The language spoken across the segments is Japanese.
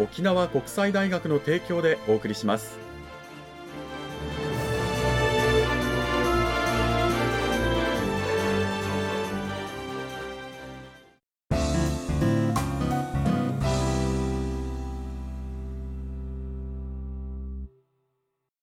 沖縄国際大学の提供でお送りします。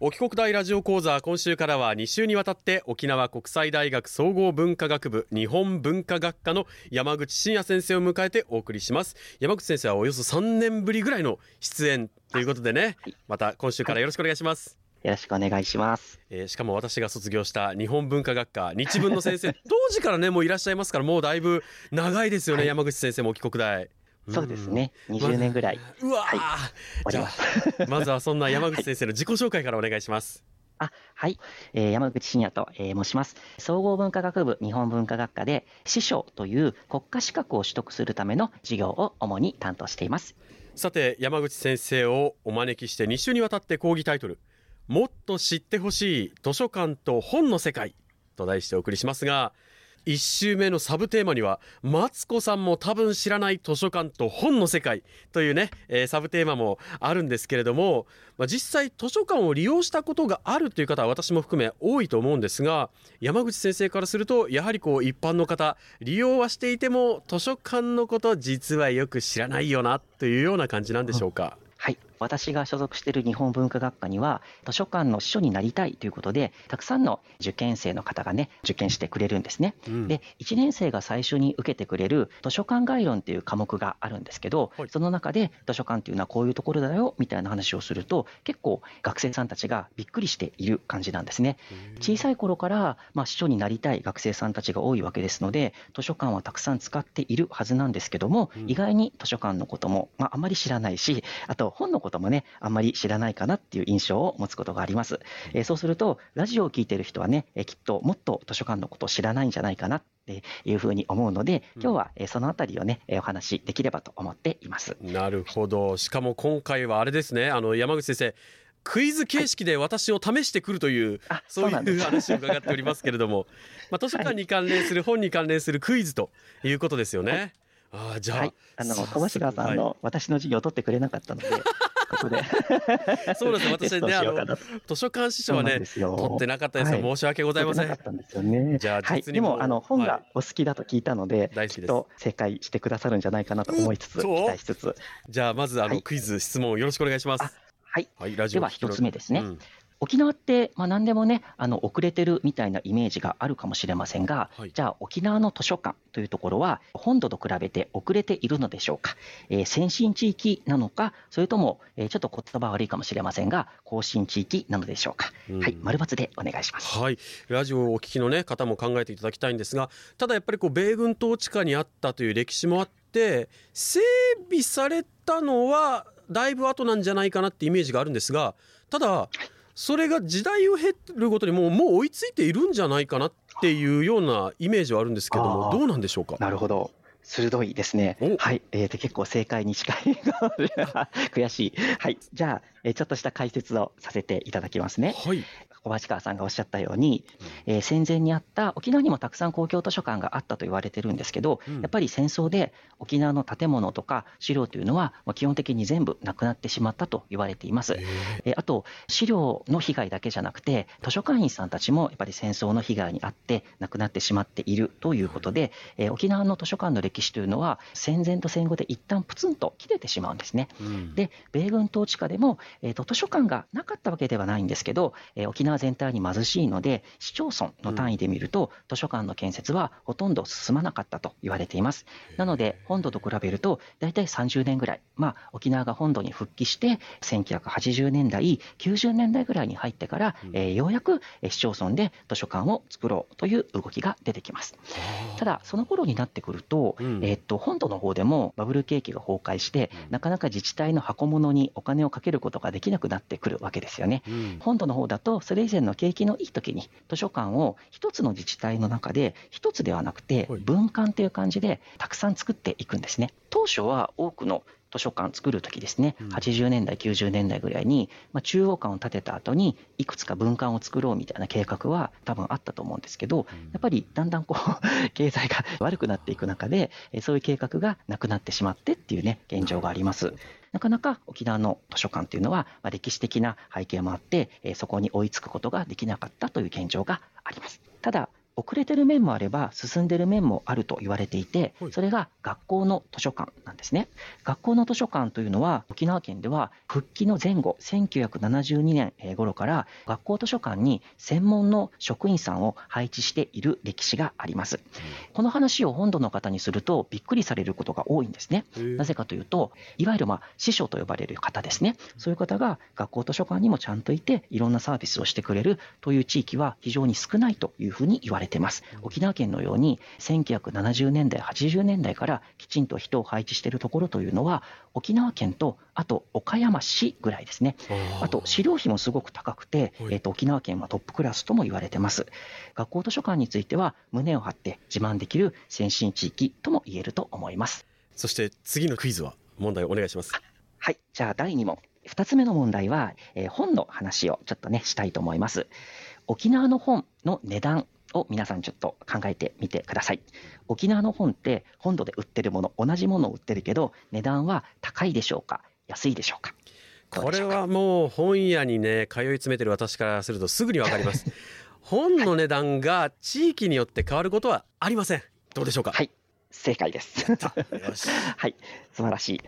沖国大ラジオ講座今週からは2週にわたって沖縄国際大学総合文化学部日本文化学科の山口真也先生を迎えてお送りします。山口先生はおよそ3年ぶりぐらいの出演ということでね、はいまた今週からよろしくお願いします、よろしくお願いします。えーしかも私が卒業した日本文化学科日文の先生 当時からねもういらっしゃいますからもうだいぶ長いですよね、はい。山口先生も沖国大そうですね。20年ぐらいうんうわー、じゃ。あまずはそんな山口 先生の自己紹介からお願いします、あ、はい。えー山口真也と、えー申します。総合文化学部日本文化学科で、師匠という国家資格を取得するための授業を主に担当しています。さて山口先生をお招きして2週にわたって講義タイトル「もっと知ってほしい図書館と本の世界」と題してお送りしますが1週目のサブテーマには「マツコさんも多分知らない図書館と本の世界」というね、えーサブテーマもあるんですけれども、まあ、実際図書館を利用したことがあるという方は私も含め多いと思うんですが山口先生からするとやはりこう一般の方利用はしていても図書館のこと実はよく知らないよなというような感じなんでしょうか？はい。私が所属している日本文化学科には、図書館の司書になりたいということで、たくさんの受験生の方がね、受験してくれるんですね。うんで、1年生が最初に受けてくれる図書館概論っていう科目があるんですけど、はいその中で図書館っていうのはこういうところだよみたいな話をすると、結構学生さんたちがびっくりしている感じなんですね。小さい頃から、まあ、司書になりたい学生さんたちが多いわけですので、図書館はたくさん使っているはずなんですけども、うん意外に図書館のことも、まあ、あまり知らないし、あと本のこともね、あんまり知らないかなっていう印象を持つことがあります。えーそうすると、ラジオを聞いている人はね、えーきっともっと図書館のことを知らないんじゃないかなっていうふうに思うので、今日はえーそのあたりをね、えーお話しできればと思っています。なるほど。しかも今回はあれですね。あの山口先生クイズ形式で私を試してくるという、あ、そうそう。いう話を伺っておりますけれども、まあ、図書館に関連する本に関連するクイズということですよね。ああじゃあ、はい、あの小橋川さんの、私の授業を取ってくれなかったので、ここで。そうです 私ねあの図書館司書はね取ってなかったですよ、はい。申し訳ございません。取ってなかったんですよね。じゃあはい、実にもでもあの本はい。がお好きだと聞いたので、大好きっと正解してくださるんじゃないかなと思いつつ、期待しつつ、じゃあまずあの、はい。クイズ質問よろしくお願いします。あはい。はいラジオでは一つ目ですね。うん沖縄って、まあ、何でもね、あの遅れてるみたいなイメージがあるかもしれませんが、はいじゃあ沖縄の図書館というところは、本土と比べて遅れているのでしょうか、えー先進地域なのか、それとも、えーちょっと言葉悪いかもしれませんが、後進地域なのでしょうか？うんはい、丸抜でお願いします。はい、ラジオをお聞きの、ね、方も考えていただきたいんですがただやっぱりこう米軍統治下にあったという歴史もあって整備されたのはだいぶ後なんじゃないかなってイメージがあるんですがただそれが時代を経るごとにもうもう追いついているんじゃないかなっていうようなイメージはあるんですけどもどうなんでしょうか？なるほど。鋭いですねお。はい。えーと、結構正解に近い。悔しい。はい。じゃあ、えーちょっとした解説をさせていただきますね。はい、小橋川さんがおっしゃったように、えー、戦前にあった沖縄にもたくさん公共図書館があったと言われてるんですけど、うん、やっぱり戦争で沖縄の建物とか資料というのは基本的に全部なくなってしまったと言われています。えー、あと資料の被害だけじゃなくて図書館員さんたちもやっぱり戦争の被害に遭って亡くなってしまっているということで、えー、沖縄の図書館の歴史というのは戦前と戦後で一旦プツンと切れてしまうんですね。うん、で米軍統治下でも、えーと、図書館がなかったわけではないんですけど、えー、沖縄全体に貧しいので市町村の単位で見ると、うん、図書館の建設はほとんど進まなかったと言われています。なので本土と比べると大体30年ぐらい、まあ、沖縄が本土に復帰して1980年代90年代ぐらいに入ってから、うん、えー、ようやく市町村で図書館を作ろうという動きが出てきます。ただその頃になってくると、うん、えー、っと本土の方でもバブル景気が崩壊して、なかなか自治体の箱物にお金をかけることができなくなってくるわけですよね。うん、本土の方だと、それ以前の景気のいい時に図書館を一つの自治体の中で、一つではなくて、分館という感じでたくさん作っていくんですね。当初は多くの図書館作るときですね、80年代、90年代ぐらいに、まあ、中央館を建てた後に、いくつか分館を作ろうみたいな計画は多分あったと思うんですけど、やっぱりだんだんこう、経済が 悪くなっていく中で、そういう計画がなくなってしまってっていうね、現状があります。なかなか沖縄の図書館っていうのは、まあ、歴史的な背景もあって、そこに追いつくことができなかったという現状があります。ただ、遅れてる面もあれば進んでる面もあると言われていて、それが学校の図書館なんですね。学校の図書館というのは沖縄県では復帰の前後、1972年頃から学校図書館に専門の職員さんを配置している歴史があります。この話を本土の方にするとびっくりされることが多いんですね。なぜかというと、いわゆるまあ師匠と呼ばれる方ですね。そういう方が学校図書館にもちゃんといていろんなサービスをしてくれるという地域は非常に少ないというふうに言われています。沖縄県のように1970年代、80年代からきちんと人を配置しているところというのは、沖縄県とあと岡山市ぐらいですね。あと資料費もすごく高くて、えー、と沖縄県はトップクラスとも言われてます。学校図書館については胸を張って自慢できる先進地域とも言えると思います。そして次のクイズは問題をお願いします。はい、じゃあ第2問。2つ目の問題は、えー、本の話をちょっとねしたいと思います。沖縄の本の値段を皆さんちょっと考えてみてください。沖縄の本って本土で売ってるもの、同じものを売ってるけど、値段は高いでしょうか？安いでしょうか？これはもう本屋にね、通い詰めてる私からするとすぐにわかります。本の値段が地域によって変わることはありません。どうでしょうか？はい、正解です。はい、素晴らしい。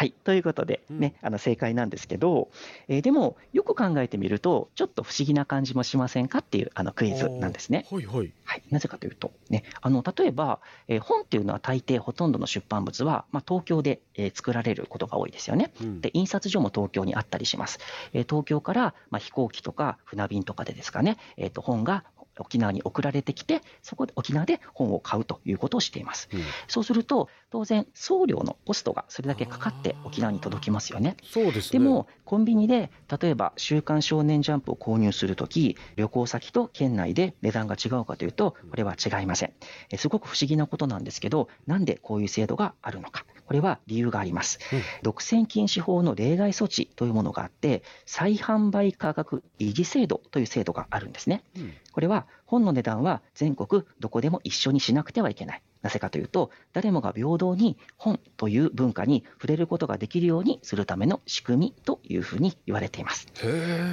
はい。ということで、ね、うん、あの正解なんですけど、えー、でも、よく考えてみると、ちょっと不思議な感じもしませんかっていうあのクイズなんですね。はいはい。はい。なぜかというと、ね、あの、例えば、えー、本っていうのは大抵ほとんどの出版物は、まあ、東京で、えー、作られることが多いですよね。うん、で、印刷所も東京にあったりします。えー、東京から、まあ、飛行機とか船便とかでですかね、えっ、と、本が沖縄に送られてきて、そこで沖縄で本を買うということをしています。うん、そうすると、当然、送料のコストがそれだけかかって沖縄に届きますよね。そうです、ね、でも、コンビニで、例えば、週刊少年ジャンプを購入するとき、旅行先と県内で値段が違うかというと、これは違いません。すごく不思議なことなんですけど、なんでこういう制度があるのか。これは理由があります。うん、独占禁止法の例外措置というものがあって、再販売価格維持制度という制度があるんですね。うん、これは本の値段は全国どこでも一緒にしなくてはいけない。なぜかというと、誰もが平等に本という文化に触れることができるようにするための仕組みというふうに言われています。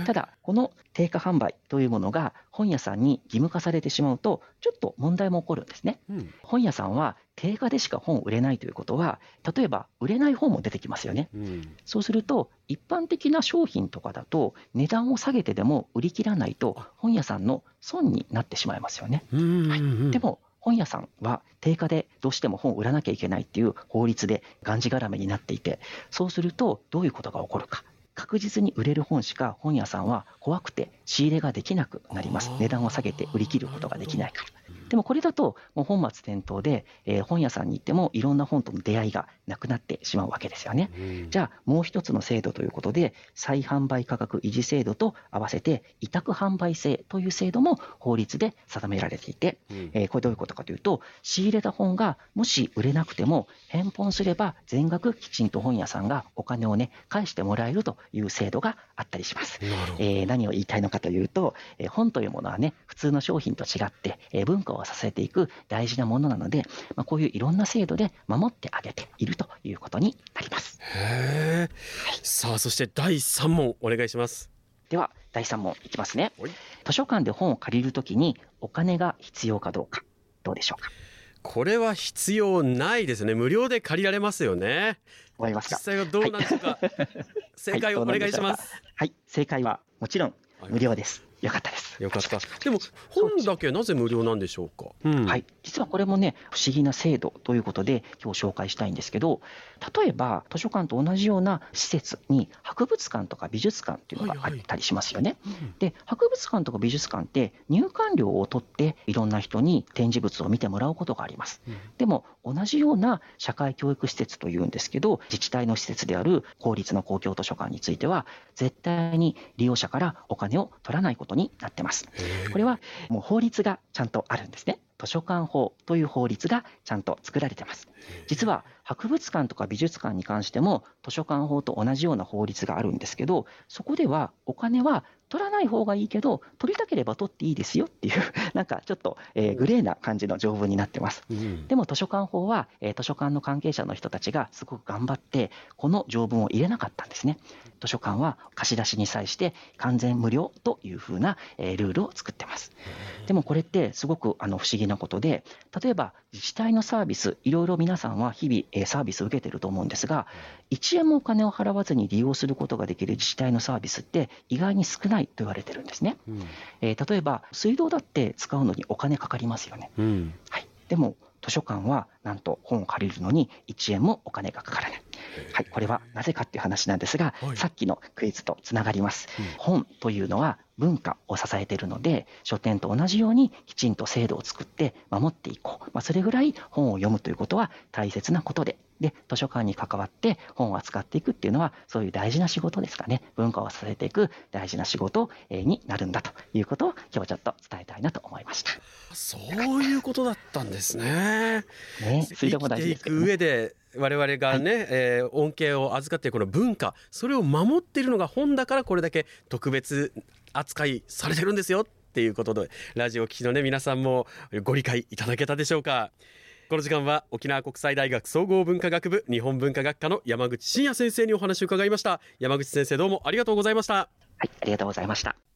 ただ、この定価販売というものが本屋さんに義務化されてしまうと、ちょっと問題も起こるんですね。うん、本屋さんは定価でしか本を売れないということは、例えば売れない本も出てきますよね。うん、そうすると、一般的な商品とかだと、値段を下げてでも売り切らないと、本屋さんの損になってしまいますよね。はい、でも本屋さんは定価でどうしても本を売らなきゃいけないっていう法律でがんじがらめになっていて、そうするとどういうことが起こるか。確実に売れる本しか本屋さんは怖くて仕入れができなくなります。値段を下げて売り切ることができないから。でもこれだともう本末転倒で、えー、本屋さんに行ってもいろんな本との出会いがなくなってしまうわけですよね。じゃあもう一つの制度ということで再販売価格維持制度と合わせて委託販売制という制度も法律で定められていて、うん、えー、これどういうことかというと仕入れた本がもし売れなくても返本すれば全額きちんと本屋さんがお金をね返してもらえるという制度があったりします。えー、何を言いたいのかというと、えー、本というものはね普通の商品と違って、えー、文化を支えていく大事なものなので、まあ、こういういろんな制度で守ってあげているということになります。へはい、さあそして第3問お願いします。では第3問いきますね。図書館で本を借りるときにお金が必要かどうかどうでしょうか？これは必要ないですね。無料で借りられますよね。思いますか？実際はどうなんでしょうか？はい、正解をお願いします。はい、正解はもちろん無料です。よかったです。よかった。でも本だけなぜ無料なんでしょうか？うん、はい。実はこれもね不思議な制度ということで今日紹介したいんですけど、例えば図書館と同じような施設に博物館とか美術館っていうのがあったりしますよね。はいはい、で博物館とか美術館って入館料を取っていろんな人に展示物を見てもらうことがあります。うん、でも同じような社会教育施設というんですけど、自治体の施設である公立の公共図書館については絶対に利用者からお金を取らないことことになってます。これはもう法律がちゃんとあるんですね。図書館法という法律がちゃんと作られてます。実は博物館とか美術館に関しても図書館法と同じような法律があるんですけど、そこではお金は取らない方がいいけど、取りたければ取っていいですよっていう、なんかちょっと、えー、グレーな感じの条文になってます。うん、でも図書館法は、えー、図書館の関係者の人たちがすごく頑張って、この条文を入れなかったんですね。図書館は貸し出しに際して完全無料というふうな、えー、ルールを作ってます。でもこれってすごくあの不思議なことで、例えば自治体のサービス、いろいろ皆さんは日々、えー、サービスを受けてると思うんですが、1円もお金を払わずに利用することができる自治体のサービスって意外に少ないと言われてるんですね。うん、えー、例えば水道だって使うのにお金かかりますよね。うん、はい、でも図書館はなんと本を借りるのに1円もお金がかからない。はい、これはなぜかっていう話なんですが、はい、さっきのクイズとつながります。うん、本というのは文化を支えているので、書店と同じようにきちんと制度を作って守っていこう。まあ、それぐらい本を読むということは大切なことで、で、図書館に関わって本を扱っていくっていうのは、そういう大事な仕事ですかね。文化を支えていく大事な仕事になるんだということを今日ちょっと伝えたいなと思いました。そういうことだったんですね。ね、それでも大事ですね、上で我々がね、はい、えー、恩恵を預かっているこの文化それを守っているのが本だからこれだけ特別扱いされてるんですよっていうことでラジオ聴きのね皆さんもご理解いただけたでしょうか。この時間は沖縄国際大学総合文化学部日本文化学科の山口真也先生にお話を伺いました。山口先生どうもありがとうございました。はいありがとうございました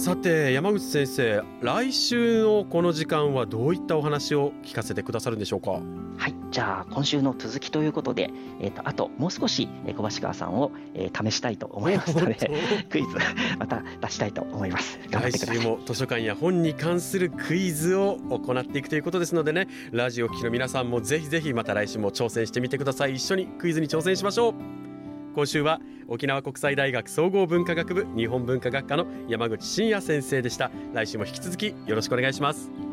さて山口先生来週のこの時間はどういったお話を聞かせてくださるんでしょうか？はいじゃあ今週の続きということで、えーと、あともう少し小橋川さんを、えー、試したいと思いますので クイズまた出したいと思います。来週も図書館や本に関するクイズを行っていくということですのでねラジオ聴きの皆さんもぜひぜひまた来週も挑戦してみてください。一緒にクイズに挑戦しましょう今週は沖縄国際大学総合文化学部日本文化学科の山口真也先生でした。来週も引き続きよろしくお願いします。